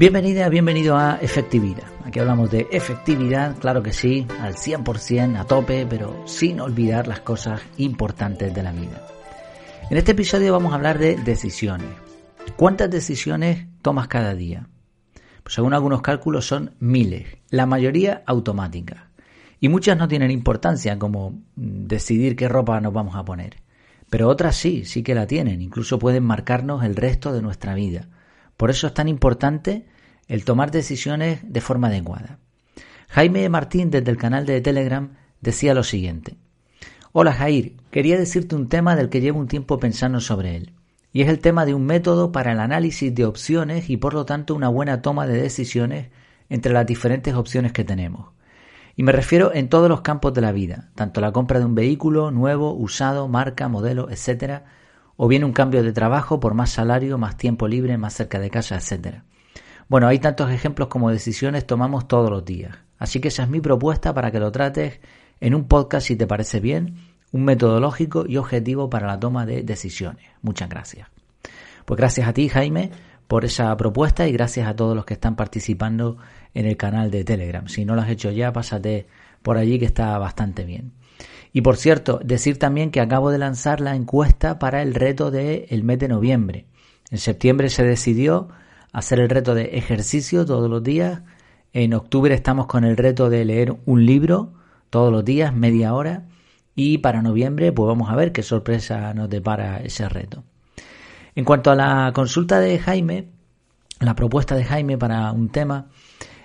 Bienvenida, bienvenido a Efectividad. Aquí hablamos de efectividad, claro que sí, al 100%, a tope, pero sin olvidar las cosas importantes de la vida. En este episodio vamos a hablar de decisiones. ¿Cuántas decisiones tomas cada día? Pues según algunos cálculos son miles, la mayoría automáticas. Y muchas no tienen importancia, como mm, decidir qué ropa nos vamos a poner. Pero otras sí, sí que la tienen, incluso pueden marcarnos el resto de nuestra vida. Por eso es tan importante el tomar decisiones de forma adecuada. Jaime Martín desde el canal de Telegram decía lo siguiente. Hola Jair, quería decirte un tema del que llevo un tiempo pensando sobre él, y es el tema de un método para el análisis de opciones y por lo tanto una buena toma de decisiones entre las diferentes opciones que tenemos. Y me refiero en todos los campos de la vida, tanto la compra de un vehículo nuevo, usado, marca, modelo, etcétera, o bien un cambio de trabajo por más salario, más tiempo libre, más cerca de casa, etcétera. Bueno, hay tantos ejemplos como decisiones tomamos todos los días. Así que esa es mi propuesta para que lo trates en un podcast si te parece bien, un metodológico y objetivo para la toma de decisiones. Muchas gracias. Pues gracias a ti, Jaime, por esa propuesta y gracias a todos los que están participando en el canal de Telegram. Si no lo has hecho ya, pásate por allí que está bastante bien. Y por cierto, decir también que acabo de lanzar la encuesta para el reto del mes de noviembre. En septiembre se decidió hacer el reto de ejercicio todos los días. En octubre estamos con el reto de leer un libro todos los días, media hora. Y para noviembre, pues vamos a ver qué sorpresa nos depara ese reto. En cuanto a la consulta de Jaime, la propuesta de Jaime para un tema,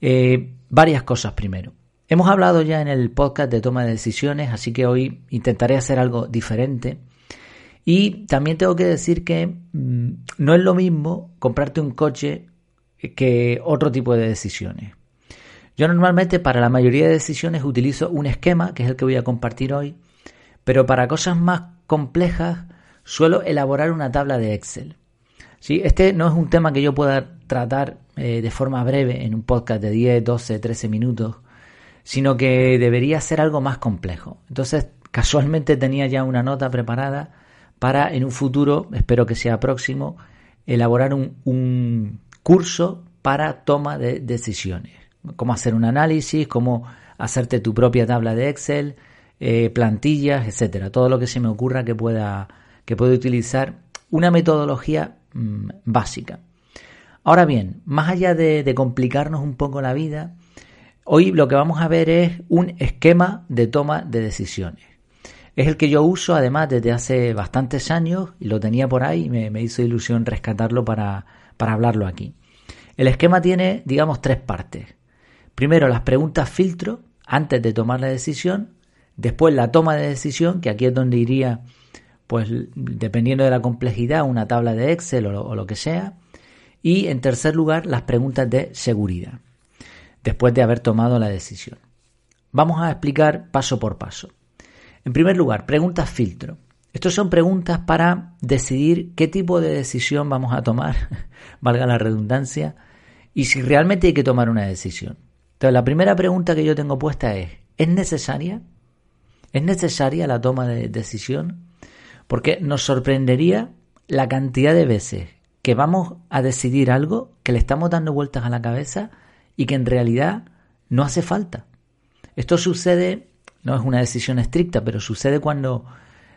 eh, varias cosas primero. Hemos hablado ya en el podcast de toma de decisiones, así que hoy intentaré hacer algo diferente. Y también tengo que decir que mm, no es lo mismo comprarte un coche que otro tipo de decisiones. Yo normalmente para la mayoría de decisiones utilizo un esquema, que es el que voy a compartir hoy, pero para cosas más complejas suelo elaborar una tabla de Excel. ¿Sí? Este no es un tema que yo pueda tratar eh, de forma breve en un podcast de 10, 12, 13 minutos, sino que debería ser algo más complejo. Entonces, casualmente tenía ya una nota preparada para en un futuro, espero que sea próximo, elaborar un, un curso para toma de decisiones. Cómo hacer un análisis, cómo hacerte tu propia tabla de Excel, eh, plantillas, etcétera. Todo lo que se me ocurra que pueda que puede utilizar una metodología mm, básica. Ahora bien, más allá de, complicarnos un poco la vida, hoy lo que vamos a ver es un esquema de toma de decisiones. Es el que yo uso además desde hace bastantes años y lo tenía por ahí y me, me hizo ilusión rescatarlo para, para hablarlo aquí. El esquema tiene, digamos, tres partes. Primero, las preguntas filtro antes de tomar la decisión. Después, la toma de decisión, que aquí es donde iría pues dependiendo de la complejidad, una tabla de Excel o lo, que sea. Y en tercer lugar, las preguntas de seguridad, después de haber tomado la decisión. Vamos a explicar paso por paso. En primer lugar, preguntas filtro. Estas son preguntas para decidir qué tipo de decisión vamos a tomar, valga la redundancia, y si realmente hay que tomar una decisión. Entonces, la primera pregunta que yo tengo puesta es, ¿es necesaria? ¿Es necesaria la toma de decisión? Porque nos sorprendería la cantidad de veces que vamos a decidir algo que le estamos dando vueltas a la cabeza y que en realidad no hace falta. Esto sucede, no es una decisión estricta, pero sucede cuando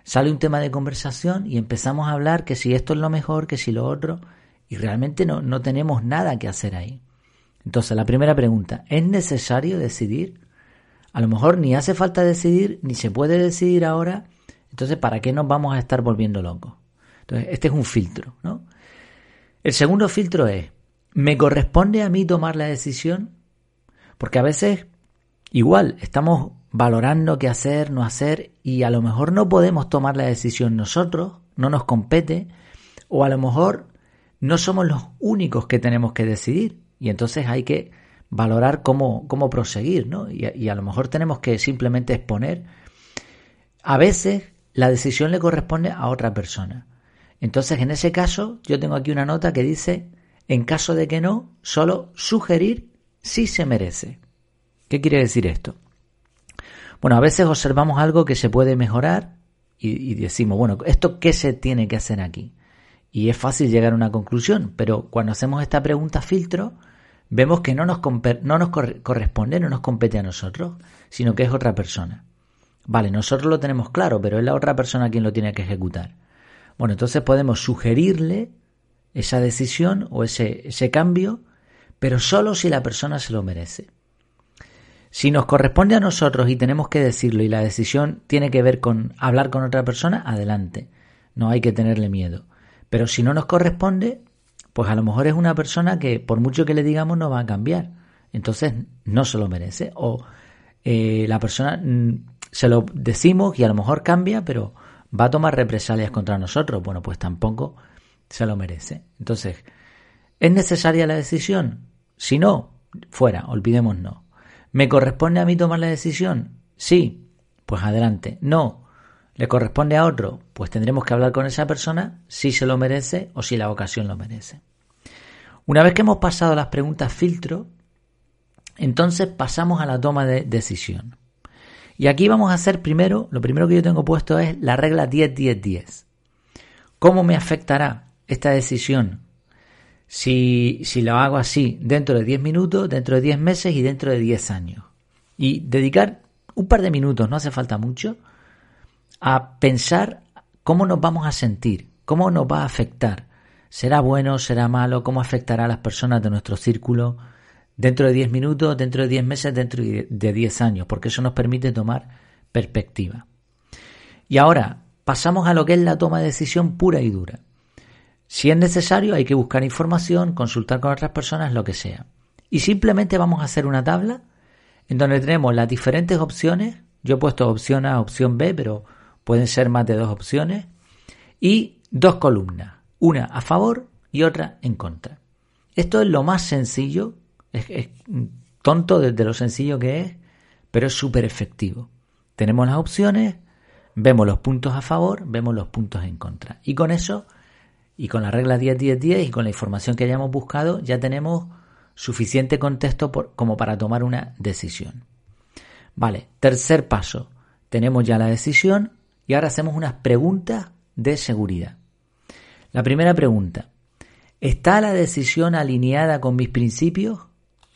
sale un tema de conversación y empezamos a hablar que si esto es lo mejor, que si lo otro, y realmente no, no tenemos nada que hacer ahí. Entonces, la primera pregunta, ¿es necesario decidir? A lo mejor ni hace falta decidir, ni se puede decidir ahora, entonces, ¿para qué nos vamos a estar volviendo locos? Entonces, este es un filtro, ¿no? El segundo filtro es, ¿me corresponde a mí tomar la decisión? Porque a veces, igual, estamos valorando qué hacer, no hacer, y a lo mejor no podemos tomar la decisión nosotros, no nos compete, o a lo mejor no somos los únicos que tenemos que decidir, y entonces hay que valorar cómo, cómo proseguir, ¿no? Y, y a lo mejor tenemos que simplemente exponer. A veces la decisión le corresponde a otra persona. Entonces, en ese caso, yo tengo aquí una nota que dice, en caso de que no, solo sugerir si se merece. ¿Qué quiere decir esto? Bueno, a veces observamos algo que se puede mejorar y, decimos, bueno, ¿esto qué se tiene que hacer aquí? Y es fácil llegar a una conclusión, pero cuando hacemos esta pregunta filtro, vemos que no nos, no nos corresponde, no nos compete a nosotros, sino que es otra persona. Vale, nosotros lo tenemos claro, pero es la otra persona quien lo tiene que ejecutar. Bueno, entonces podemos sugerirle esa decisión o ese, ese cambio, pero solo si la persona se lo merece. Si nos corresponde a nosotros y tenemos que decirlo y la decisión tiene que ver con hablar con otra persona, adelante. No hay que tenerle miedo. Pero si no nos corresponde, pues a lo mejor es una persona que por mucho que le digamos no va a cambiar. Entonces no se lo merece. O eh, la persona mm, se lo decimos y a lo mejor cambia, pero va a tomar represalias contra nosotros. Bueno, pues tampoco se lo merece. Entonces, ¿es necesaria la decisión? Si no, fuera, olvidémonos. ¿Me corresponde a mí tomar la decisión? Sí, pues adelante. No, ¿le corresponde a otro? Pues tendremos que hablar con esa persona si se lo merece o si la ocasión lo merece. Una vez que hemos pasado las preguntas filtro, entonces pasamos a la toma de decisión. Y aquí vamos a hacer primero, lo primero que yo tengo puesto es la regla 10-10-10. ¿Cómo me afectará esta decisión si, si lo hago así dentro de 10 minutos, dentro de 10 meses y dentro de 10 años? Y dedicar un par de minutos, no hace falta mucho, a pensar cómo nos vamos a sentir, cómo nos va a afectar ¿Será bueno? ¿Será malo? ¿Cómo afectará a las personas de nuestro círculo dentro de 10 minutos, dentro de 10 meses, dentro de 10 años? Porque eso nos permite tomar perspectiva. Y ahora pasamos a lo que es la toma de decisión pura y dura. Si es necesario, hay que buscar información, consultar con otras personas, lo que sea. Y simplemente vamos a hacer una tabla en donde tenemos las diferentes opciones. Yo he puesto opción A, opción B, pero pueden ser más de dos opciones. Y dos columnas una a favor y otra en contra. Esto es lo más sencillo, es, tonto desde lo sencillo que es, pero es súper efectivo. Tenemos las opciones, vemos los puntos a favor, vemos los puntos en contra. Y con eso, y con la regla 10-10-10 y con la información que hayamos buscado, ya tenemos suficiente contexto como para tomar una decisión. Vale, tercer paso. Tenemos ya la decisión y ahora hacemos unas preguntas de seguridad. La primera pregunta, ¿está la decisión alineada con mis principios?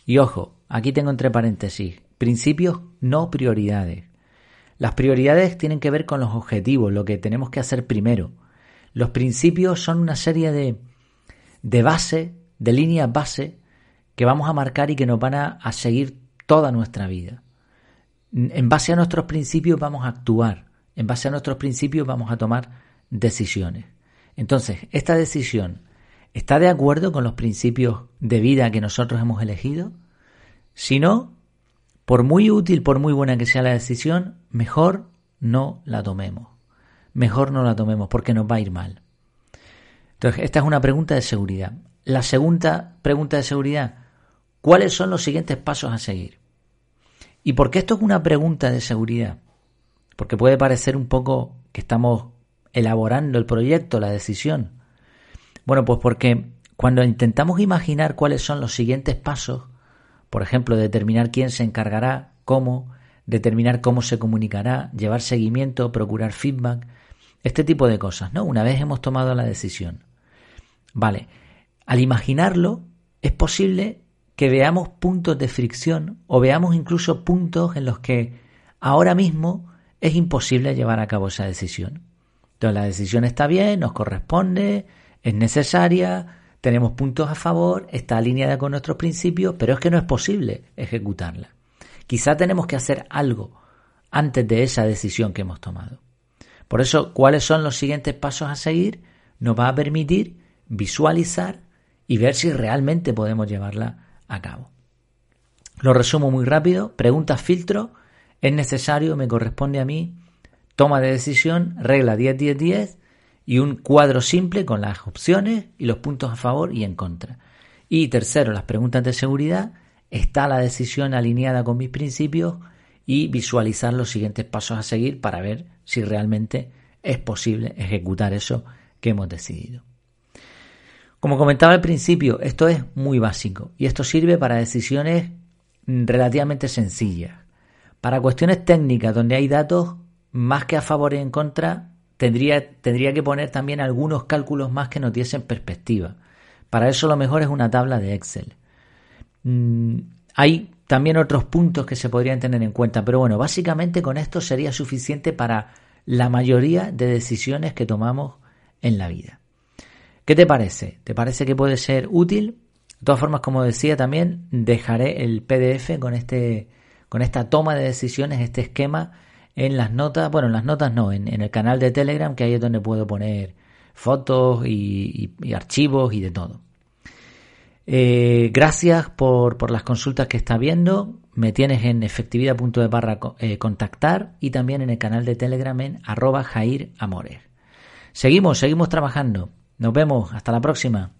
Y ojo, aquí tengo entre paréntesis, principios no prioridades. Las prioridades tienen que ver con los objetivos, lo que tenemos que hacer primero. Los principios son una serie de, de base, de líneas base, que vamos a marcar y que nos van a, a seguir toda nuestra vida. En base a nuestros principios vamos a actuar, en base a nuestros principios vamos a tomar decisiones. Entonces, ¿esta decisión está de acuerdo con los principios de vida que nosotros hemos elegido? Si no, por muy útil, por muy buena que sea la decisión, mejor no la tomemos. Mejor no la tomemos porque nos va a ir mal. Entonces, esta es una pregunta de seguridad. La segunda pregunta de seguridad, ¿cuáles son los siguientes pasos a seguir? ¿Y por qué esto es una pregunta de seguridad? Porque puede parecer un poco que estamos elaborando el proyecto, la decisión? Bueno, pues porque cuando intentamos imaginar cuáles son los siguientes pasos, por ejemplo, determinar quién se encargará, cómo, determinar cómo se comunicará, llevar seguimiento, procurar feedback, este tipo de cosas, ¿no? Una vez hemos tomado la decisión. Vale, al imaginarlo, es posible que veamos puntos de fricción o veamos incluso puntos en los que ahora mismo es imposible llevar a cabo esa decisión. Entonces la decisión está bien, nos corresponde, es necesaria, tenemos puntos a favor, está alineada con nuestros principios, pero es que no es posible ejecutarla. Quizá tenemos que hacer algo antes de esa decisión que hemos tomado. Por eso, ¿cuáles son los siguientes pasos a seguir? Nos va a permitir visualizar y ver si realmente podemos llevarla a cabo. Lo resumo muy rápido. Preguntas filtro. ¿Es necesario? ¿Me corresponde a mí? toma de decisión, regla 10-10-10 y un cuadro simple con las opciones y los puntos a favor y en contra. Y tercero, las preguntas de seguridad, está la decisión alineada con mis principios y visualizar los siguientes pasos a seguir para ver si realmente es posible ejecutar eso que hemos decidido. Como comentaba al principio, esto es muy básico y esto sirve para decisiones relativamente sencillas. Para cuestiones técnicas donde hay datos más que a favor y en contra, tendría, tendría que poner también algunos cálculos más que nos diesen perspectiva. Para eso lo mejor es una tabla de Excel. Mm, hay también otros puntos que se podrían tener en cuenta, pero bueno, básicamente con esto sería suficiente para la mayoría de decisiones que tomamos en la vida. ¿Qué te parece? ¿Te parece que puede ser útil? De todas formas, como decía también, dejaré el PDF con este con esta toma de decisiones, este esquema en las notas, bueno, en las notas no, en, el canal de Telegram, que ahí es donde puedo poner fotos y, archivos y de todo. Eh, gracias por, por, las consultas que está viendo. Me tienes en efectividad.de barra eh, contactar y también en el canal de Telegram en arroba Jair Amores. Seguimos, seguimos trabajando. Nos vemos. Hasta la próxima.